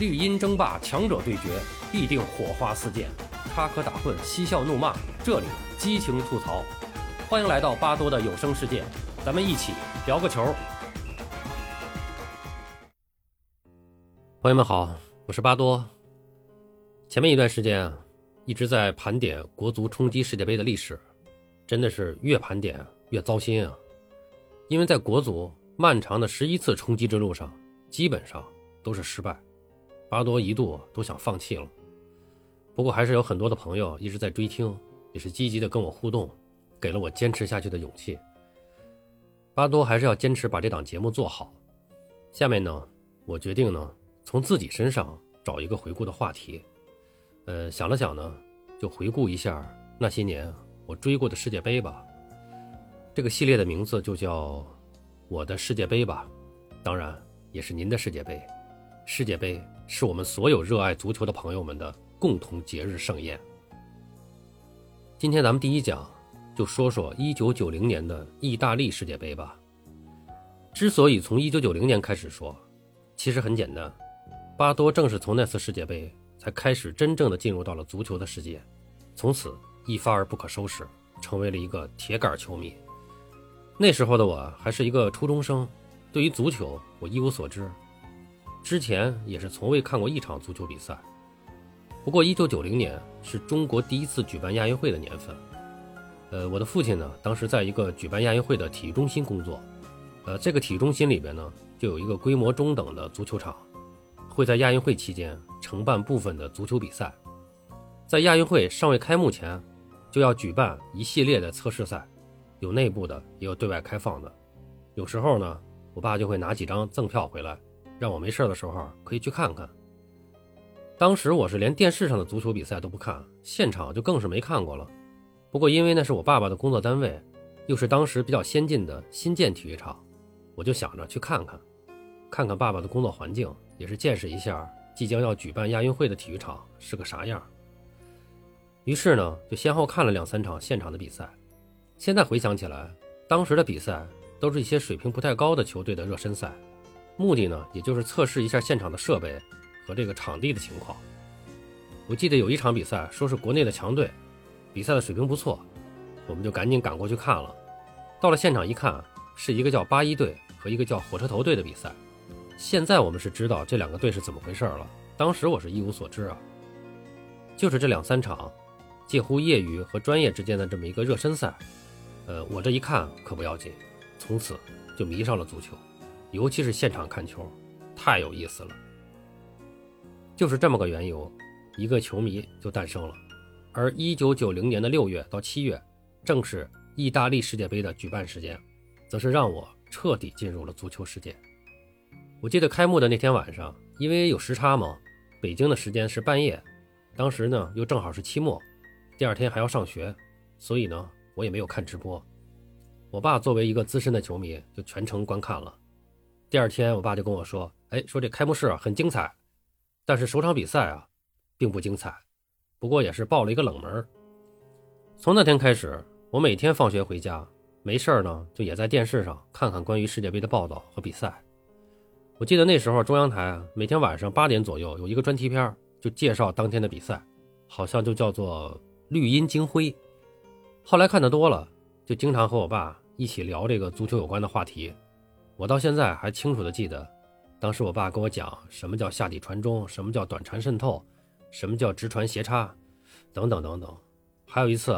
绿茵争霸，强者对决，必定火花四溅，插科打诨，嬉笑怒骂，这里激情吐槽。欢迎来到巴多的有声世界，咱们一起聊个球。朋友们好，我是巴多。前面一段时间啊，一直在盘点国足冲击世界杯的历史，真的是越盘点越糟心啊！因为在国足漫长的十一次冲击之路上，基本上都是失败。巴多一度都想放弃了，不过还是有很多的朋友一直在追听，也是积极的跟我互动，给了我坚持下去的勇气。巴多还是要坚持把这档节目做好。下面呢，我决定呢，从自己身上找一个回顾的话题。呃，想了想呢，就回顾一下那些年我追过的世界杯吧。这个系列的名字就叫“我的世界杯”吧，当然也是您的世界杯。世界杯是我们所有热爱足球的朋友们的共同节日盛宴。今天咱们第一讲就说说1990年的意大利世界杯吧。之所以从1990年开始说，其实很简单，巴多正是从那次世界杯才开始真正的进入到了足球的世界，从此一发而不可收拾，成为了一个铁杆球迷。那时候的我还是一个初中生，对于足球我一无所知。之前也是从未看过一场足球比赛。不过，一九九零年是中国第一次举办亚运会的年份。呃，我的父亲呢，当时在一个举办亚运会的体育中心工作。呃，这个体育中心里边呢，就有一个规模中等的足球场，会在亚运会期间承办部分的足球比赛。在亚运会尚未开幕前，就要举办一系列的测试赛，有内部的，也有对外开放的。有时候呢，我爸就会拿几张赠票回来。让我没事的时候可以去看看。当时我是连电视上的足球比赛都不看，现场就更是没看过了。不过因为那是我爸爸的工作单位，又是当时比较先进的新建体育场，我就想着去看看，看看爸爸的工作环境，也是见识一下即将要举办亚运会的体育场是个啥样。于是呢，就先后看了两三场现场的比赛。现在回想起来，当时的比赛都是一些水平不太高的球队的热身赛。目的呢，也就是测试一下现场的设备和这个场地的情况。我记得有一场比赛，说是国内的强队，比赛的水平不错，我们就赶紧赶过去看了。到了现场一看，是一个叫八一队和一个叫火车头队的比赛。现在我们是知道这两个队是怎么回事了，当时我是一无所知啊。就是这两三场，介乎业余和专业之间的这么一个热身赛，呃，我这一看可不要紧，从此就迷上了足球。尤其是现场看球，太有意思了。就是这么个缘由，一个球迷就诞生了。而一九九零年的六月到七月，正是意大利世界杯的举办时间，则是让我彻底进入了足球世界。我记得开幕的那天晚上，因为有时差嘛，北京的时间是半夜，当时呢又正好是期末，第二天还要上学，所以呢我也没有看直播。我爸作为一个资深的球迷，就全程观看了。第二天，我爸就跟我说：“哎，说这开幕式啊很精彩，但是首场比赛啊并不精彩，不过也是爆了一个冷门。”从那天开始，我每天放学回家没事呢，就也在电视上看看关于世界杯的报道和比赛。我记得那时候中央台啊，每天晚上八点左右有一个专题片，就介绍当天的比赛，好像就叫做《绿茵金辉》。后来看的多了，就经常和我爸一起聊这个足球有关的话题。我到现在还清楚的记得，当时我爸跟我讲什么叫下底传中，什么叫短传渗透，什么叫直传斜插，等等等等。还有一次，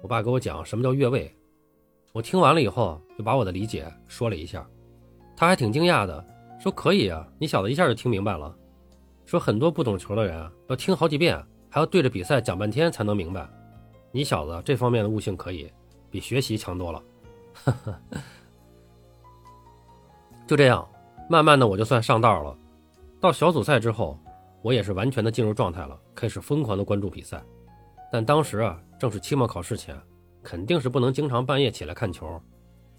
我爸给我讲什么叫越位，我听完了以后就把我的理解说了一下，他还挺惊讶的，说可以啊，你小子一下就听明白了。说很多不懂球的人要听好几遍，还要对着比赛讲半天才能明白，你小子这方面的悟性可以，比学习强多了。就这样，慢慢的我就算上道了。到小组赛之后，我也是完全的进入状态了，开始疯狂的关注比赛。但当时啊，正是期末考试前，肯定是不能经常半夜起来看球，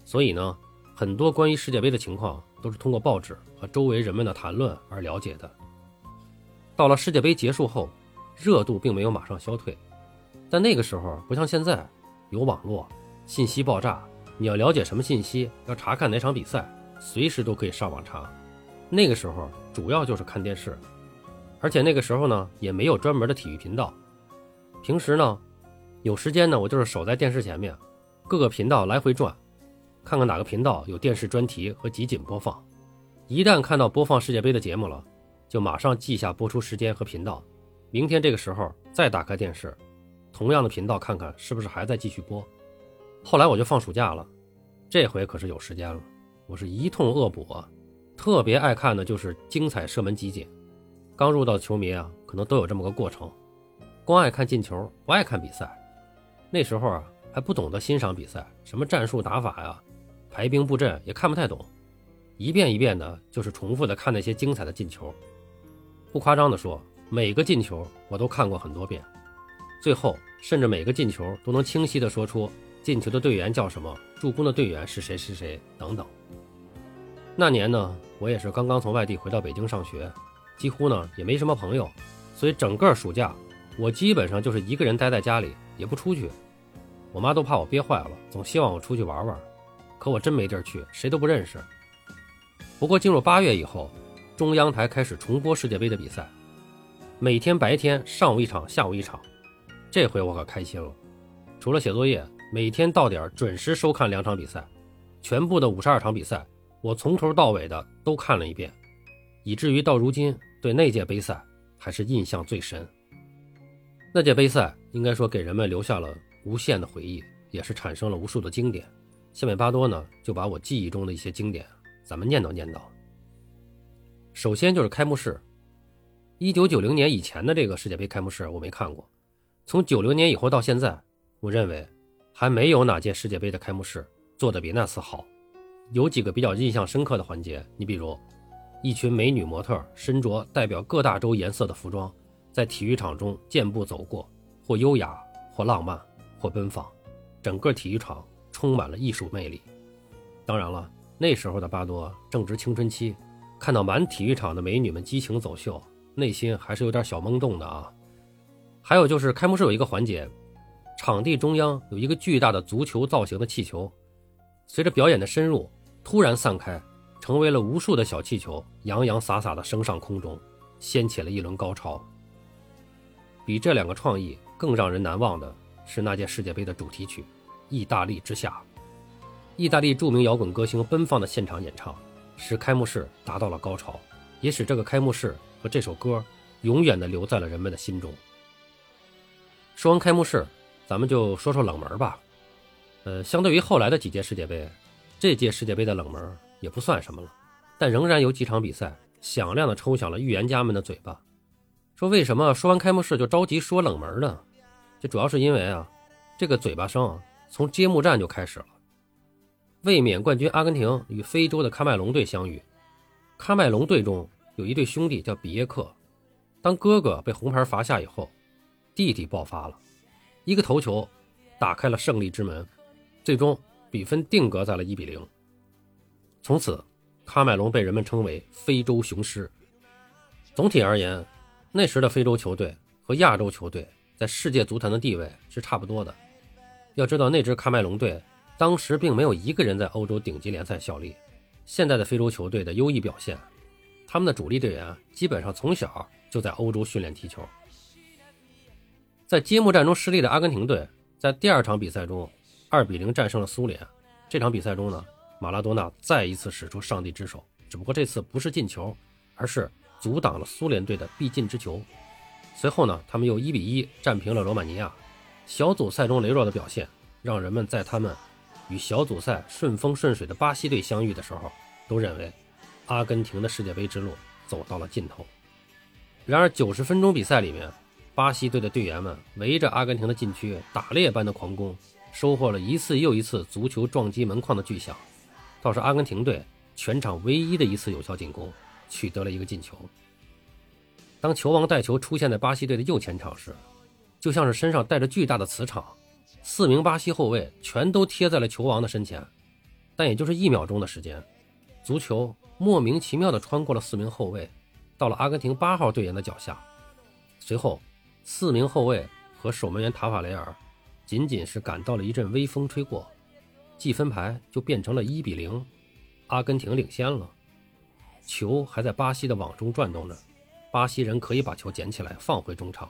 所以呢，很多关于世界杯的情况都是通过报纸和周围人们的谈论而了解的。到了世界杯结束后，热度并没有马上消退，但那个时候不像现在，有网络，信息爆炸，你要了解什么信息，要查看哪场比赛。随时都可以上网查，那个时候主要就是看电视，而且那个时候呢，也没有专门的体育频道。平时呢，有时间呢，我就是守在电视前面，各个频道来回转，看看哪个频道有电视专题和集锦播放。一旦看到播放世界杯的节目了，就马上记下播出时间和频道，明天这个时候再打开电视，同样的频道看看是不是还在继续播。后来我就放暑假了，这回可是有时间了，我是一通恶补啊，特别爱看的就是精彩射门集锦。刚入道的球迷啊，可能都有这么个过程，光爱看进球，不爱看比赛。那时候啊，还不懂得欣赏比赛，什么战术打法呀、排兵布阵也看不太懂，一遍一遍的，就是重复的看那些精彩的进球。不夸张的说，每个进球我都看过很多遍，最后甚至每个进球都能清晰的说出进球的队员叫什么，助攻的队员是谁是谁等等。那年呢，我也是刚刚从外地回到北京上学。几乎呢也没什么朋友，所以整个暑假我基本上就是一个人待在家里，也不出去。我妈都怕我憋坏了，总希望我出去玩玩，可我真没地儿去，谁都不认识。不过进入八月以后，中央台开始重播世界杯的比赛，每天白天上午一场，下午一场。这回我可开心了，除了写作业，每天到点准时收看两场比赛，全部的五十二场比赛，我从头到尾的都看了一遍，以至于到如今。对那届杯赛还是印象最深。那届杯赛应该说给人们留下了无限的回忆，也是产生了无数的经典。下面巴多呢就把我记忆中的一些经典，咱们念叨念叨。首先就是开幕式，一九九零年以前的这个世界杯开幕式我没看过，从九零年以后到现在，我认为还没有哪届世界杯的开幕式做的比那次好。有几个比较印象深刻的环节，你比如。一群美女模特身着代表各大洲颜色的服装，在体育场中健步走过，或优雅，或浪漫，或奔放，整个体育场充满了艺术魅力。当然了，那时候的巴多正值青春期，看到满体育场的美女们激情走秀，内心还是有点小懵懂的啊。还有就是开幕式有一个环节，场地中央有一个巨大的足球造型的气球，随着表演的深入，突然散开。成为了无数的小气球，洋洋洒洒地升上空中，掀起了一轮高潮。比这两个创意更让人难忘的是那届世界杯的主题曲《意大利之夏》。意大利著名摇滚歌星奔放的现场演唱，使开幕式达到了高潮，也使这个开幕式和这首歌永远地留在了人们的心中。说完开幕式，咱们就说说冷门吧。呃，相对于后来的几届世界杯，这届世界杯的冷门。也不算什么了，但仍然有几场比赛响亮的抽响了预言家们的嘴巴，说为什么说完开幕式就着急说冷门呢？这主要是因为啊，这个嘴巴声从揭幕战就开始了。卫冕冠军阿根廷与非洲的喀麦隆队相遇，喀麦隆队中有一对兄弟叫比耶克，当哥哥被红牌罚下以后，弟弟爆发了，一个头球打开了胜利之门，最终比分定格在了一比零。从此，喀麦隆被人们称为“非洲雄狮”。总体而言，那时的非洲球队和亚洲球队在世界足坛的地位是差不多的。要知道，那支喀麦隆队当时并没有一个人在欧洲顶级联赛效力。现在的非洲球队的优异表现，他们的主力队员基本上从小就在欧洲训练踢球。在揭幕战中失利的阿根廷队，在第二场比赛中2比0战胜了苏联。这场比赛中呢？马拉多纳再一次使出上帝之手，只不过这次不是进球，而是阻挡了苏联队的必进之球。随后呢，他们又一比一战平了罗马尼亚。小组赛中羸弱的表现，让人们在他们与小组赛顺风顺水的巴西队相遇的时候，都认为阿根廷的世界杯之路走到了尽头。然而，九十分钟比赛里面，巴西队的队员们围着阿根廷的禁区打猎般的狂攻，收获了一次又一次足球撞击门框的巨响。倒是阿根廷队全场唯一的一次有效进攻，取得了一个进球。当球王带球出现在巴西队的右前场时，就像是身上带着巨大的磁场，四名巴西后卫全都贴在了球王的身前。但也就是一秒钟的时间，足球莫名其妙地穿过了四名后卫，到了阿根廷八号队员的脚下。随后，四名后卫和守门员塔法雷尔仅仅是感到了一阵微风吹过。计分牌就变成了一比零，阿根廷领先了。球还在巴西的网中转动着，巴西人可以把球捡起来放回中场，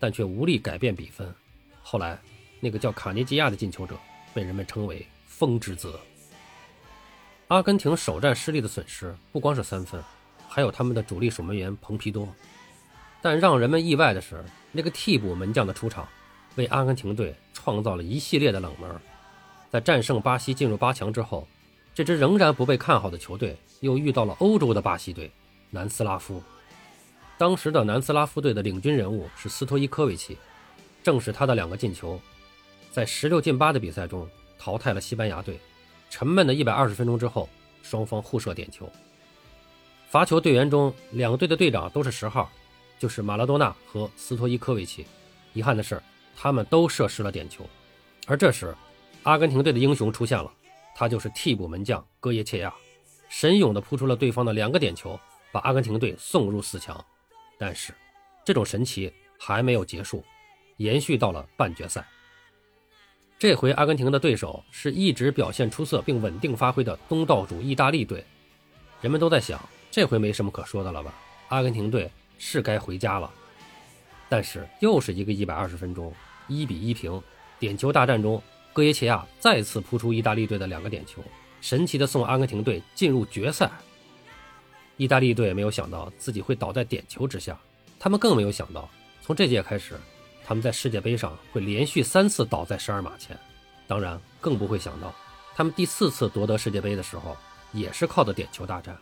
但却无力改变比分。后来，那个叫卡尼基亚的进球者被人们称为“风之子”。阿根廷首战失利的损失不光是三分，还有他们的主力守门员蓬皮多。但让人们意外的是，那个替补门将的出场，为阿根廷队创造了一系列的冷门。在战胜巴西进入八强之后，这支仍然不被看好的球队又遇到了欧洲的巴西队南斯拉夫。当时的南斯拉夫队的领军人物是斯托伊科维奇，正是他的两个进球，在十六进八的比赛中淘汰了西班牙队。沉闷的一百二十分钟之后，双方互射点球。罚球队员中，两队的队长都是十号，就是马拉多纳和斯托伊科维奇。遗憾的是，他们都射失了点球。而这时，阿根廷队的英雄出现了，他就是替补门将戈耶切亚，神勇地扑出了对方的两个点球，把阿根廷队送入四强。但是，这种神奇还没有结束，延续到了半决赛。这回阿根廷的对手是一直表现出色并稳定发挥的东道主意大利队，人们都在想，这回没什么可说的了吧？阿根廷队是该回家了。但是又是一个一百二十分钟，一比一平，点球大战中，戈耶切亚再次扑出意大利队的两个点球，神奇的送阿根廷队进入决赛。意大利队没有想到自己会倒在点球之下，他们更没有想到，从这届开始。他们在世界杯上会连续三次倒在十二码前，当然更不会想到，他们第四次夺得世界杯的时候也是靠的点球大战。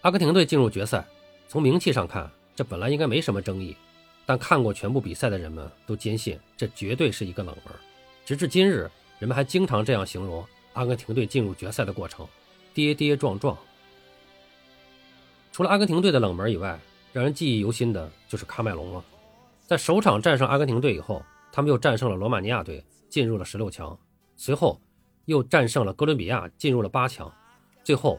阿根廷队进入决赛，从名气上看，这本来应该没什么争议，但看过全部比赛的人们都坚信这绝对是一个冷门。直至今日，人们还经常这样形容阿根廷队进入决赛的过程：跌跌撞撞。除了阿根廷队的冷门以外，让人记忆犹新的就是喀麦隆了。在首场战胜阿根廷队以后，他们又战胜了罗马尼亚队，进入了十六强。随后又战胜了哥伦比亚，进入了八强。最后，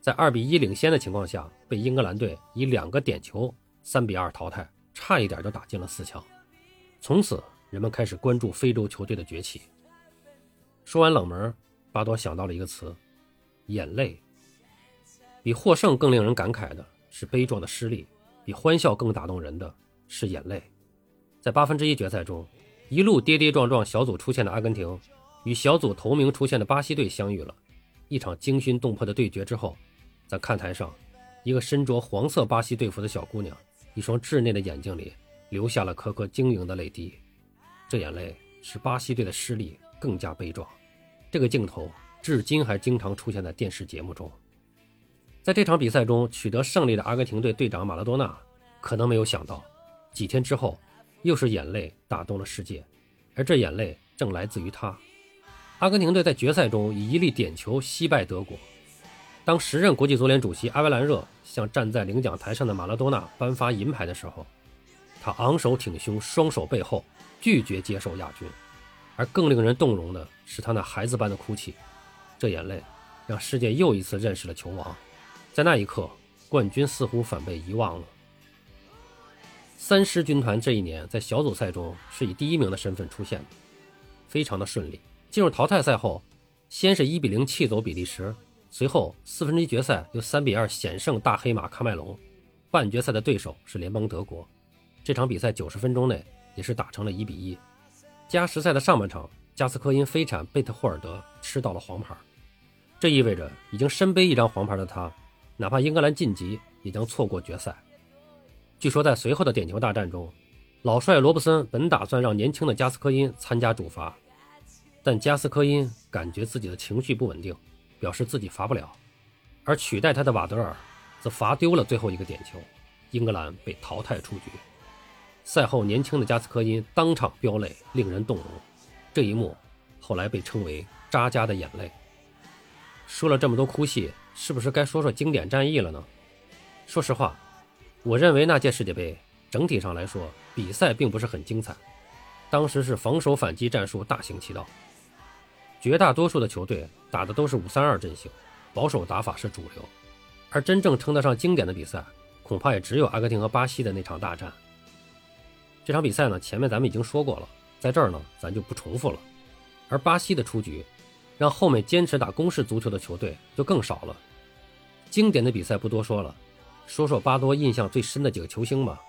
在二比一领先的情况下，被英格兰队以两个点球三比二淘汰，差一点就打进了四强。从此，人们开始关注非洲球队的崛起。说完冷门，巴多想到了一个词：眼泪。比获胜更令人感慨的是悲壮的失利，比欢笑更打动人的。是眼泪，在八分之一决赛中，一路跌跌撞撞小组出现的阿根廷，与小组头名出现的巴西队相遇了。一场惊心动魄的对决之后，在看台上，一个身着黄色巴西队服的小姑娘，一双稚嫩的眼睛里流下了颗颗晶莹的泪滴。这眼泪使巴西队的失利更加悲壮。这个镜头至今还经常出现在电视节目中。在这场比赛中取得胜利的阿根廷队队长马拉多纳，可能没有想到。几天之后，又是眼泪打动了世界，而这眼泪正来自于他。阿根廷队在决赛中以一粒点球惜败德国。当时任国际足联主席阿维兰热向站在领奖台上的马拉多纳颁发银牌的时候，他昂首挺胸，双手背后，拒绝接受亚军。而更令人动容的是他那孩子般的哭泣，这眼泪让世界又一次认识了球王。在那一刻，冠军似乎反被遗忘了。三狮军团这一年在小组赛中是以第一名的身份出现的，非常的顺利。进入淘汰赛后，先是一比零气走比利时，随后四分之一决赛又三比二险胜大黑马喀麦隆，半决赛的对手是联邦德国。这场比赛九十分钟内也是打成了一比一。加时赛的上半场，加斯科因飞铲贝特霍尔德吃到了黄牌，这意味着已经身背一张黄牌的他，哪怕英格兰晋级，也将错过决赛。据说在随后的点球大战中，老帅罗布森本打算让年轻的加斯科因参加主罚，但加斯科因感觉自己的情绪不稳定，表示自己罚不了，而取代他的瓦德尔则罚丢了最后一个点球，英格兰被淘汰出局。赛后，年轻的加斯科因当场飙泪，令人动容。这一幕后来被称为“扎加的眼泪”。说了这么多哭戏，是不是该说说经典战役了呢？说实话。我认为那届世界杯整体上来说，比赛并不是很精彩。当时是防守反击战术大行其道，绝大多数的球队打的都是五三二阵型，保守打法是主流。而真正称得上经典的比赛，恐怕也只有阿根廷和巴西的那场大战。这场比赛呢，前面咱们已经说过了，在这儿呢咱就不重复了。而巴西的出局，让后面坚持打攻势足球的球队就更少了。经典的比赛不多说了。说说巴多印象最深的几个球星吧。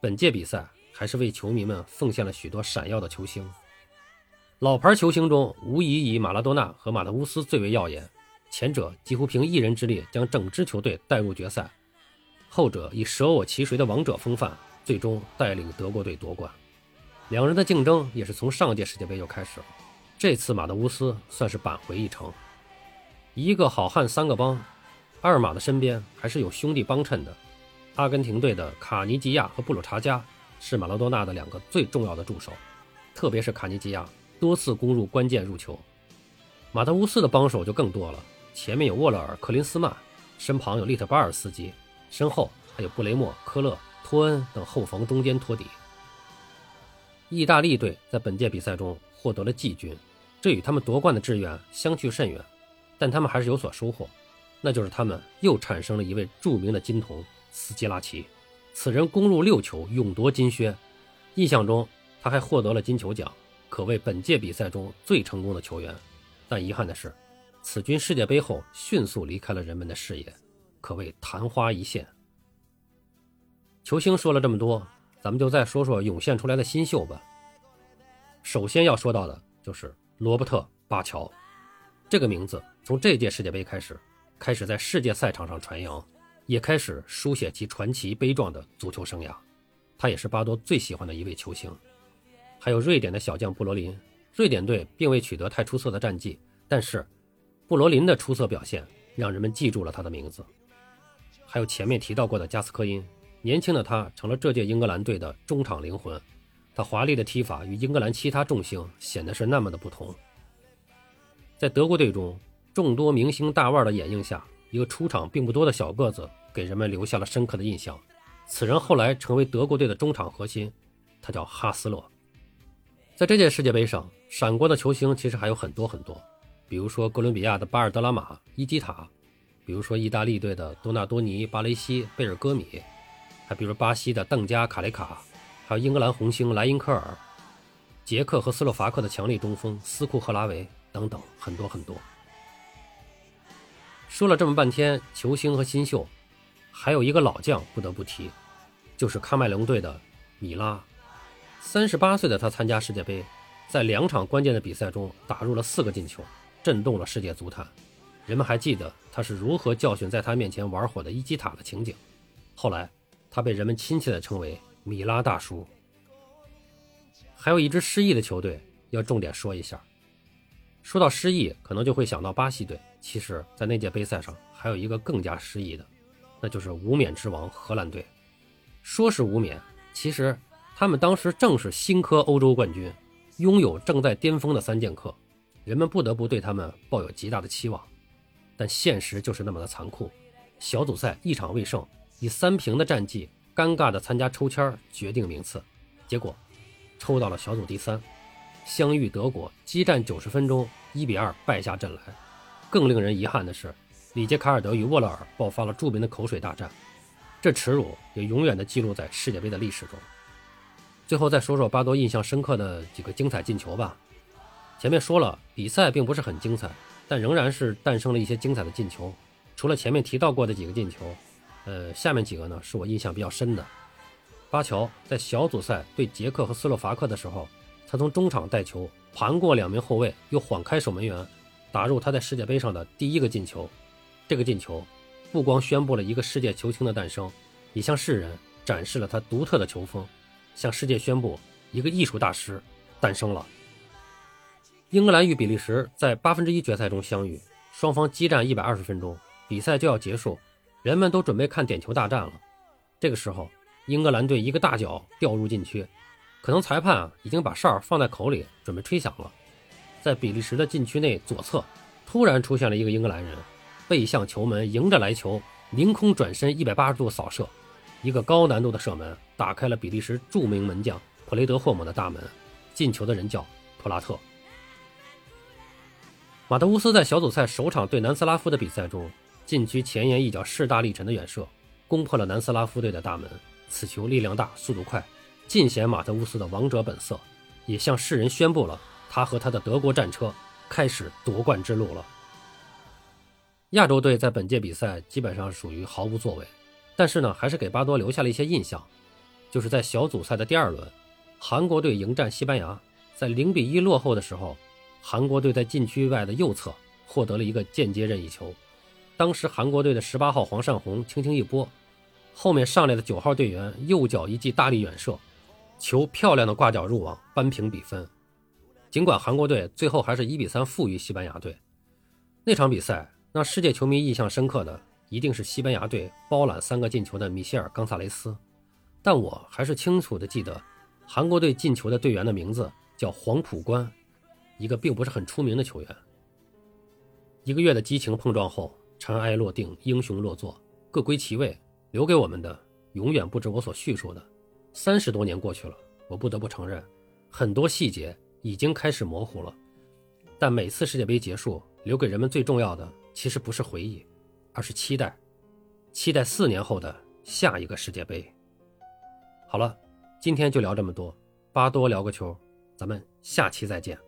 本届比赛还是为球迷们奉献了许多闪耀的球星。老牌球星中，无疑以马拉多纳和马特乌斯最为耀眼。前者几乎凭一人之力将整支球队带入决赛，后者以舍我其谁的王者风范，最终带领德国队夺冠。两人的竞争也是从上届世界杯就开始了。这次马特乌斯算是扳回一城。一个好汉三个帮，二马的身边还是有兄弟帮衬的。阿根廷队的卡尼吉亚和布鲁查加是马拉多纳的两个最重要的助手，特别是卡尼吉亚多次攻入关键入球。马特乌斯的帮手就更多了。前面有沃勒尔、克林斯曼，身旁有利特巴尔斯基，身后还有布雷默、科勒、托恩等后防中间托底。意大利队在本届比赛中获得了季军，这与他们夺冠的志愿相去甚远，但他们还是有所收获，那就是他们又产生了一位著名的金童斯基拉奇，此人攻入六球，勇夺金靴。印象中他还获得了金球奖，可谓本届比赛中最成功的球员。但遗憾的是。此军世界杯后迅速离开了人们的视野，可谓昙花一现。球星说了这么多，咱们就再说说涌现出来的新秀吧。首先要说到的就是罗伯特·巴乔，这个名字从这届世界杯开始，开始在世界赛场上传扬，也开始书写其传奇悲壮的足球生涯。他也是巴多最喜欢的一位球星。还有瑞典的小将布罗林，瑞典队并未取得太出色的战绩，但是。布罗林的出色表现让人们记住了他的名字，还有前面提到过的加斯科因，年轻的他成了这届英格兰队的中场灵魂。他华丽的踢法与英格兰其他众星显得是那么的不同。在德国队中，众多明星大腕的掩映下，一个出场并不多的小个子给人们留下了深刻的印象。此人后来成为德国队的中场核心，他叫哈斯勒。在这届世界杯上，闪光的球星其实还有很多很多。比如说哥伦比亚的巴尔德拉马、伊基塔，比如说意大利队的多纳多尼、巴雷西、贝尔戈米，还比如巴西的邓加、卡雷卡，还有英格兰红星莱因科尔，捷克和斯洛伐克的强力中锋斯库赫拉维等等，很多很多。说了这么半天球星和新秀，还有一个老将不得不提，就是喀麦隆队的米拉。三十八岁的他参加世界杯，在两场关键的比赛中打入了四个进球。震动了世界足坛，人们还记得他是如何教训在他面前玩火的伊基塔的情景。后来，他被人们亲切地称为“米拉大叔”。还有一支失意的球队要重点说一下。说到失意，可能就会想到巴西队。其实，在那届杯赛上，还有一个更加失意的，那就是无冕之王荷兰队。说是无冕，其实他们当时正是新科欧洲冠军，拥有正在巅峰的三剑客。人们不得不对他们抱有极大的期望，但现实就是那么的残酷。小组赛一场未胜，以三平的战绩，尴尬的参加抽签决定名次，结果抽到了小组第三，相遇德国，激战九十分钟，一比二败下阵来。更令人遗憾的是，里杰卡尔德与沃勒尔爆发了著名的口水大战，这耻辱也永远的记录在世界杯的历史中。最后再说说巴多印象深刻的几个精彩进球吧。前面说了，比赛并不是很精彩，但仍然是诞生了一些精彩的进球。除了前面提到过的几个进球，呃，下面几个呢是我印象比较深的。巴乔在小组赛对捷克和斯洛伐克的时候，他从中场带球盘过两名后卫，又晃开守门员，打入他在世界杯上的第一个进球。这个进球不光宣布了一个世界球星的诞生，也向世人展示了他独特的球风，向世界宣布一个艺术大师诞生了。英格兰与比利时在八分之一决赛中相遇，双方激战一百二十分钟，比赛就要结束，人们都准备看点球大战了。这个时候，英格兰队一个大脚掉入禁区，可能裁判啊已经把哨放在口里准备吹响了。在比利时的禁区内左侧，突然出现了一个英格兰人，背向球门，迎着来球，凌空转身一百八十度扫射，一个高难度的射门打开了比利时著名门将普雷德霍姆的大门。进球的人叫普拉特。马特乌斯在小组赛首场对南斯拉夫的比赛中，禁区前沿一脚势大力沉的远射，攻破了南斯拉夫队的大门。此球力量大，速度快，尽显马特乌斯的王者本色，也向世人宣布了他和他的德国战车开始夺冠之路了。亚洲队在本届比赛基本上属于毫无作为，但是呢，还是给巴多留下了一些印象，就是在小组赛的第二轮，韩国队迎战西班牙，在零比一落后的时候，韩国队在禁区外的右侧获得了一个间接任意球，当时韩国队的十八号黄善宏轻轻一拨，后面上来的九号队员右脚一记大力远射，球漂亮的挂角入网，扳平比分。尽管韩国队最后还是一比三负于西班牙队，那场比赛让世界球迷印象深刻的一定是西班牙队包揽三个进球的米歇尔·冈萨雷斯，但我还是清楚的记得韩国队进球的队员的名字叫黄浦关，一个并不是很出名的球员。一个月的激情碰撞后，尘埃落定，英雄落座，各归其位，留给我们的永远不止我所叙述的。三十多年过去了，我不得不承认，很多细节。已经开始模糊了，但每次世界杯结束，留给人们最重要的其实不是回忆，而是期待，期待四年后的下一个世界杯。好了，今天就聊这么多，巴多聊个球，咱们下期再见。